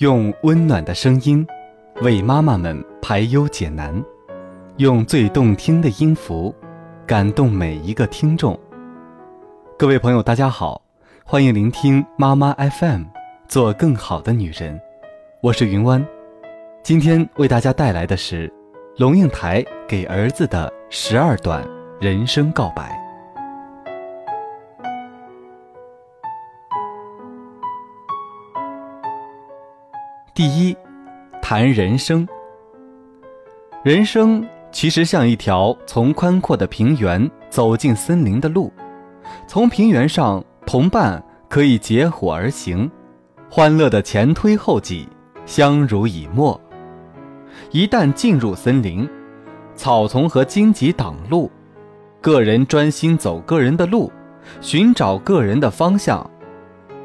用温暖的声音为妈妈们排忧解难，用最动听的音符感动每一个听众。各位朋友，大家好，欢迎聆听妈妈 FM，做更好的女人。我是云湾，今天为大家带来的是龙应台给儿子的十二段人生告白。第一，谈人生。人生其实像一条从宽阔的平原走进森林的路，从平原上，同伴可以结伙而行，欢乐的前推后挤，相濡以沫。一旦进入森林，草丛和荆棘挡路，个人专心走个人的路，寻找个人的方向，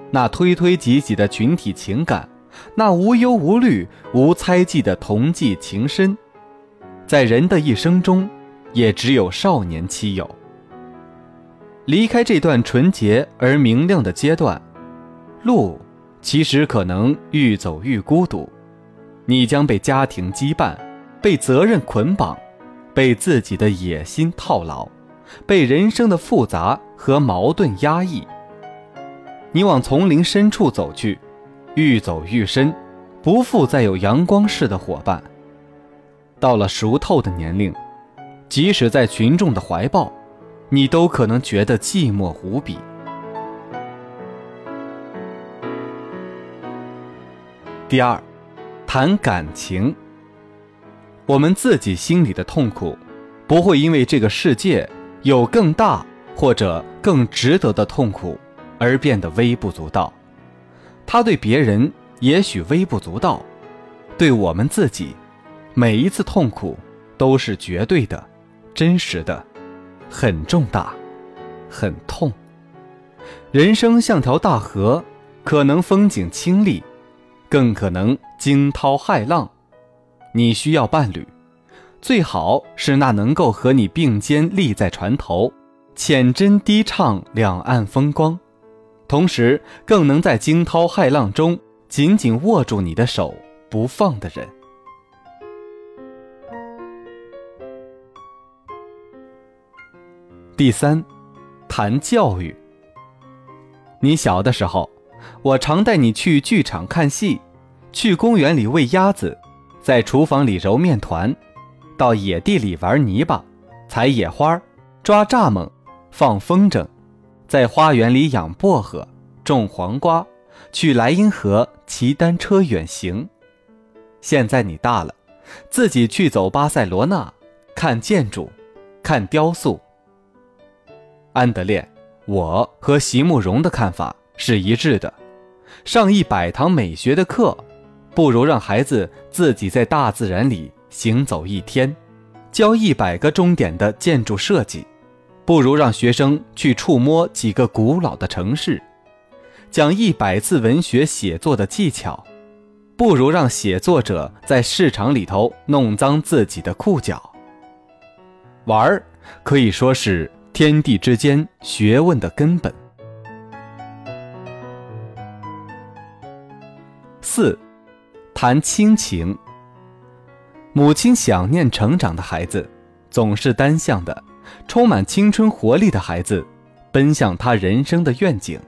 那推推挤挤的群体情感。那无忧无虑、无猜忌的同济情深，在人的一生中，也只有少年期有。离开这段纯洁而明亮的阶段，路其实可能愈走愈孤独。你将被家庭羁绊，被责任捆绑，被自己的野心套牢，被人生的复杂和矛盾压抑。你往丛林深处走去。愈走愈深，不复再有阳光似的伙伴。到了熟透的年龄，即使在群众的怀抱，你都可能觉得寂寞无比。第二，谈感情。我们自己心里的痛苦，不会因为这个世界有更大或者更值得的痛苦而变得微不足道。他对别人也许微不足道，对我们自己，每一次痛苦都是绝对的、真实的，很重大，很痛。人生像条大河，可能风景清丽，更可能惊涛骇浪。你需要伴侣，最好是那能够和你并肩立在船头，浅斟低唱两岸风光。同时，更能在惊涛骇浪中紧紧握住你的手不放的人。第三，谈教育。你小的时候，我常带你去剧场看戏，去公园里喂鸭子，在厨房里揉面团，到野地里玩泥巴，采野花，抓蚱蜢，放风筝。在花园里养薄荷，种黄瓜，去莱茵河骑单车远行。现在你大了，自己去走巴塞罗那，看建筑，看雕塑。安德烈，我和席慕容的看法是一致的：上一百堂美学的课，不如让孩子自己在大自然里行走一天，教一百个钟点的建筑设计。不如让学生去触摸几个古老的城市，讲一百次文学写作的技巧；不如让写作者在市场里头弄脏自己的裤脚。玩儿可以说是天地之间学问的根本。四，谈亲情。母亲想念成长的孩子，总是单向的。充满青春活力的孩子，奔向他人生的愿景，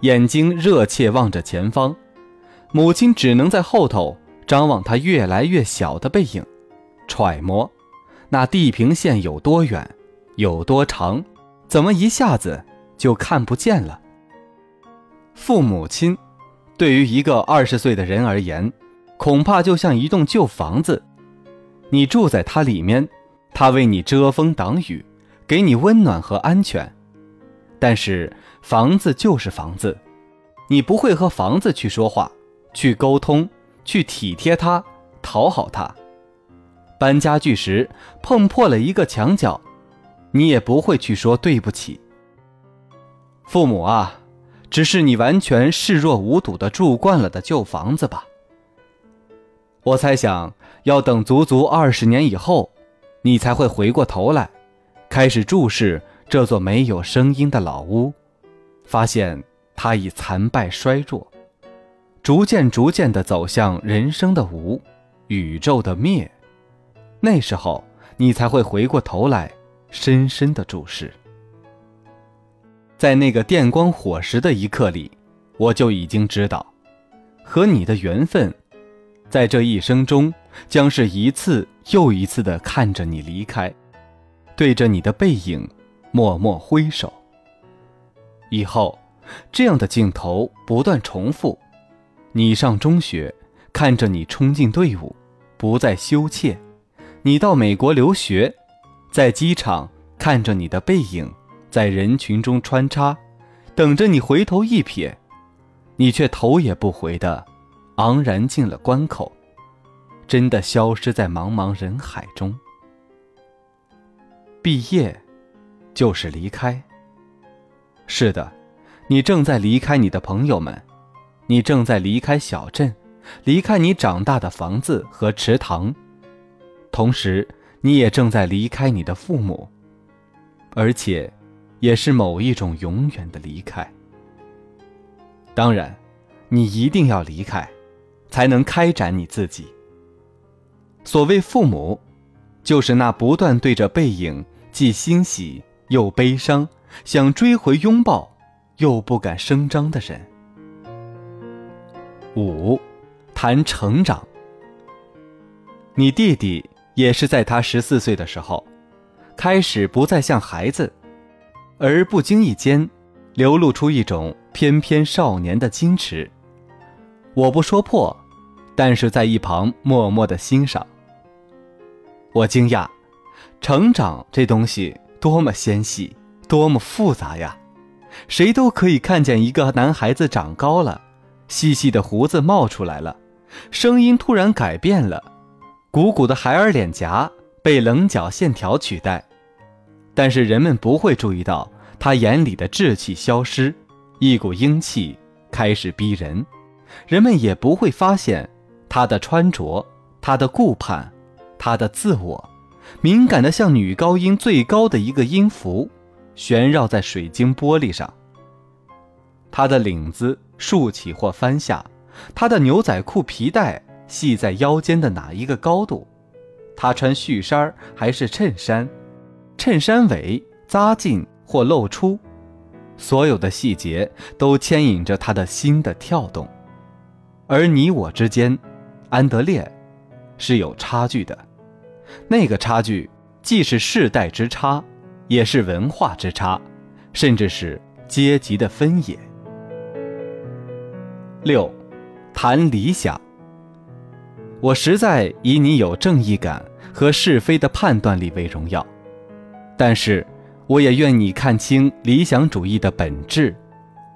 眼睛热切望着前方，母亲只能在后头张望他越来越小的背影，揣摩那地平线有多远，有多长，怎么一下子就看不见了？父母亲，对于一个二十岁的人而言，恐怕就像一栋旧房子，你住在它里面。他为你遮风挡雨，给你温暖和安全，但是房子就是房子，你不会和房子去说话、去沟通、去体贴它、讨好它。搬家具时碰破了一个墙角，你也不会去说对不起。父母啊，只是你完全视若无睹的住惯了的旧房子吧。我猜想要等足足二十年以后。你才会回过头来，开始注视这座没有声音的老屋，发现它已残败衰弱，逐渐逐渐地走向人生的无，宇宙的灭。那时候，你才会回过头来，深深地注视。在那个电光火石的一刻里，我就已经知道，和你的缘分，在这一生中，将是一次又一次的看着你离开，对着你的背影，默默挥手。以后，这样的镜头不断重复。你上中学，看着你冲进队伍，不再羞怯；你到美国留学，在机场看着你的背影，在人群中穿插，等着你回头一瞥，你却头也不回的昂然进了关口，真的消失在茫茫人海中。毕业，就是离开。是的，你正在离开你的朋友们，你正在离开小镇，离开你长大的房子和池塘，同时，你也正在离开你的父母，而且，也是某一种永远的离开。当然，你一定要离开，才能开展你自己。所谓父母，就是那不断对着背影既欣喜又悲伤。想追回拥抱，又不敢声张的人。五，谈成长。你弟弟也是在他十四岁的时候，开始不再像孩子，而不经意间，流露出一种翩翩少年的矜持。我不说破，但是在一旁默默的欣赏。我惊讶，成长这东西多么纤细。多么复杂呀！谁都可以看见一个男孩子长高了，细细的胡子冒出来了，声音突然改变了，鼓鼓的孩儿脸颊被棱角线条取代。但是人们不会注意到他眼里的稚气消失，一股英气开始逼人。人们也不会发现他的穿着，他的顾盼，他的自我，敏感的像女高音最高的一个音符。悬绕在水晶玻璃上。他的领子竖起或翻下，他的牛仔裤皮带系在腰间的哪一个高度？他穿恤衫还是衬衫？衬衫尾扎进或露出？所有的细节都牵引着他的心的跳动。而你我之间，安德烈，是有差距的。那个差距既是世代之差。也是文化之差，甚至是阶级的分野。六，谈理想。我实在以你有正义感和是非的判断力为荣耀，但是我也愿你看清理想主义的本质，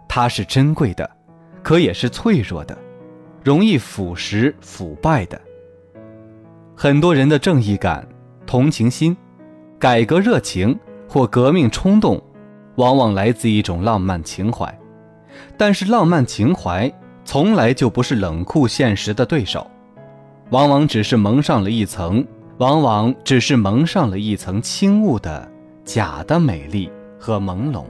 它是珍贵的，可也是脆弱的，容易腐蚀腐败的。很多人的正义感、同情心、改革热情。或革命冲动，往往来自一种浪漫情怀，但是浪漫情怀从来就不是冷酷现实的对手，往往只是蒙上了一层，往往只是蒙上了一层轻雾的假的美丽和朦胧。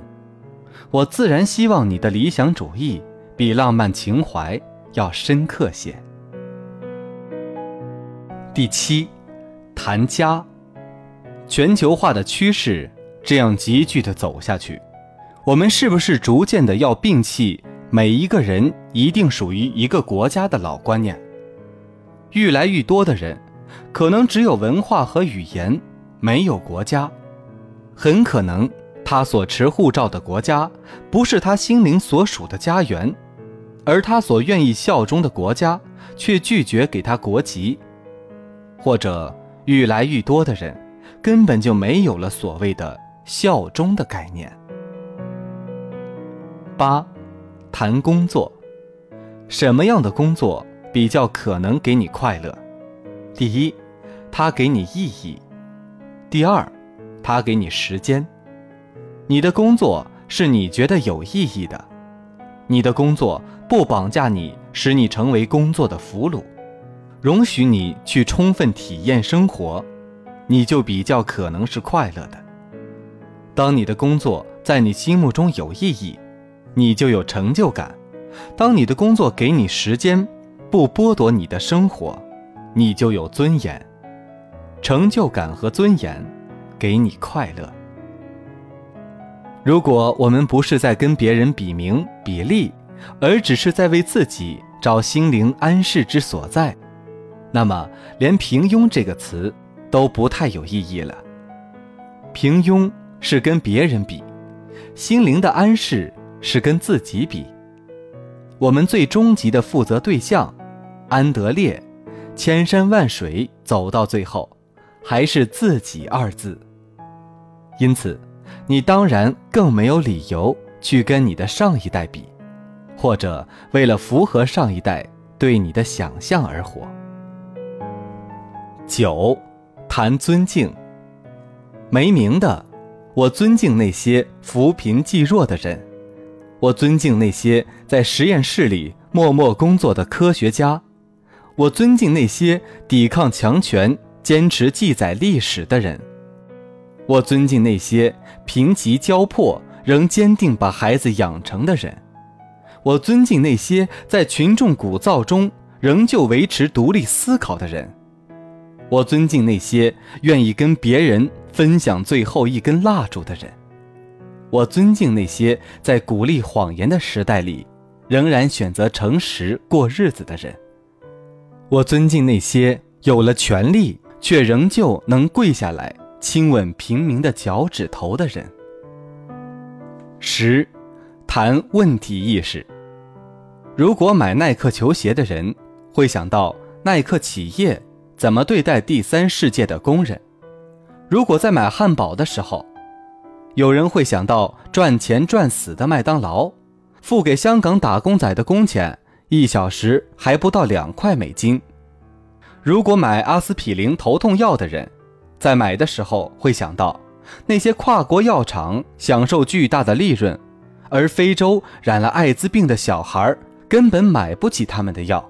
我自然希望你的理想主义比浪漫情怀要深刻些。第七，谈家，全球化的趋势。这样急剧的走下去，我们是不是逐渐的要摒弃每一个人一定属于一个国家的老观念？愈来愈多的人，可能只有文化和语言，没有国家。很可能他所持护照的国家，不是他心灵所属的家园，而他所愿意效忠的国家，却拒绝给他国籍。或者，愈来愈多的人，根本就没有了所谓的。效忠的概念。八，谈工作，什么样的工作比较可能给你快乐？第一，它给你意义；第二，它给你时间。你的工作是你觉得有意义的，你的工作不绑架你，使你成为工作的俘虏，容许你去充分体验生活，你就比较可能是快乐的。当你的工作在你心目中有意义，你就有成就感，当你的工作给你时间，不剥夺你的生活，你就有尊严。成就感和尊严，给你快乐。如果我们不是在跟别人比名比利，而只是在为自己找心灵安适之所在，那么连平庸这个词都不太有意义了。平庸是跟别人比，心灵的安适是跟自己比。我们最终极的负责对象，安德烈，千山万水走到最后。还是自己二字，因此，你当然更没有理由去跟你的上一代比，或者为了符合上一代对你的想象而活。九，谈尊敬。没名的，我尊敬那些扶贫济弱的人，我尊敬那些在实验室里默默工作的科学家，我尊敬那些抵抗强权。坚持记载历史的人，我尊敬那些贫瘠交迫仍坚定把孩子养成的人，我尊敬那些在群众鼓噪中仍旧维持独立思考的人，我尊敬那些愿意跟别人分享最后一根蜡烛的人，我尊敬那些在鼓励谎言的时代里仍然选择诚实过日子的人，我尊敬那些有了权利。却仍旧能跪下来亲吻平民的脚趾头的人。十，谈问题意识。如果买耐克球鞋的人会想到耐克企业怎么对待第三世界的工人；如果在买汉堡的时候，有人会想到赚钱赚死的麦当劳，付给香港打工仔的工钱一小时还不到两块美金。如果买阿司匹林头痛药的人，在买的时候会想到那些跨国药厂享受巨大的利润，而非洲染了艾滋病的小孩根本买不起他们的药。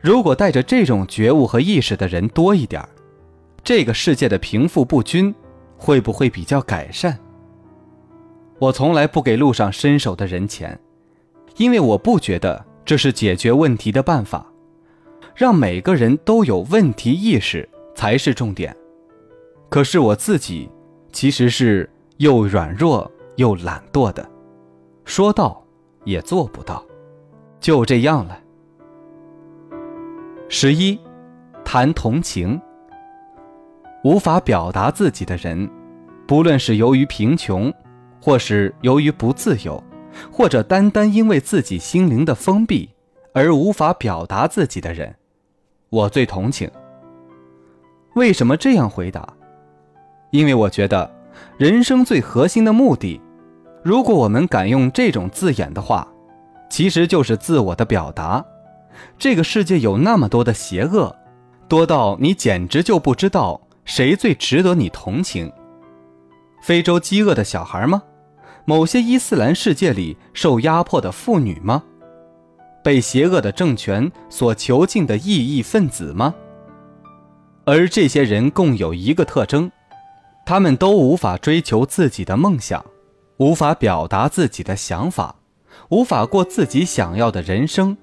如果带着这种觉悟和意识的人多一点这个世界的贫富不均会不会比较改善？我从来不给路上伸手的人钱，因为我不觉得这是解决问题的办法。让每个人都有问题意识才是重点。可是我自己其实是又软弱又懒惰的，说到也做不到，就这样了。十一，谈同情。无法表达自己的人，不论是由于贫穷，或是由于不自由，或者单单因为自己心灵的封闭而无法表达自己的人。我最同情。为什么这样回答？因为我觉得，人生最核心的目的，如果我们敢用这种字眼的话，其实就是自我的表达。这个世界有那么多的邪恶，多到你简直就不知道谁最值得你同情。非洲饥饿的小孩吗？某些伊斯兰世界里受压迫的妇女吗？被邪恶的政权所囚禁的异议分子吗？而这些人共有一个特征，他们都无法追求自己的梦想，无法表达自己的想法，无法过自己想要的人生。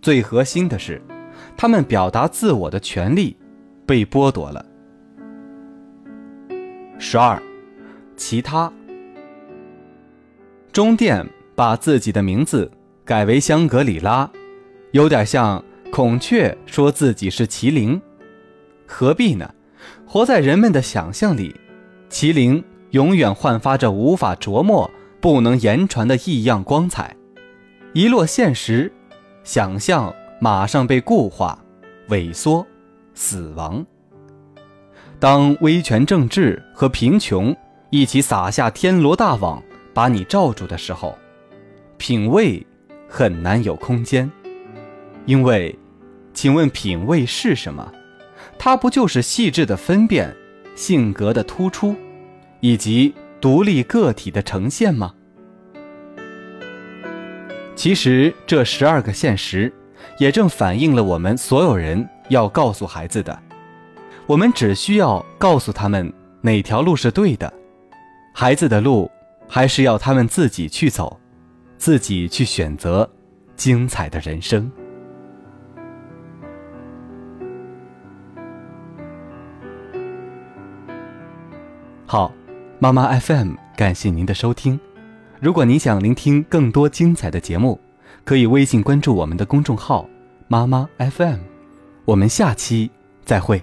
最核心的是，他们表达自我的权利被剥夺了。十二，其他。中电把自己的名字。改为香格里拉，有点像孔雀说自己是麒麟，何必呢？活在人们的想象里，麒麟永远焕发着无法琢磨、不能言传的异样光彩。一落现实，想象马上被固化、萎缩、死亡。当威权政治和贫穷一起撒下天罗大网，把你罩住的时候，品味。很难有空间，因为，请问品味是什么？它不就是细致的分辨、性格的突出，以及独立个体的呈现吗？其实这十二个现实，也正反映了我们所有人要告诉孩子的。我们只需要告诉他们哪条路是对的，孩子的路还是要他们自己去走。自己去选择精彩的人生。好，妈妈 FM，感谢您的收听。如果您想聆听更多精彩的节目，可以微信关注我们的公众号“妈妈 FM”。我们下期再会。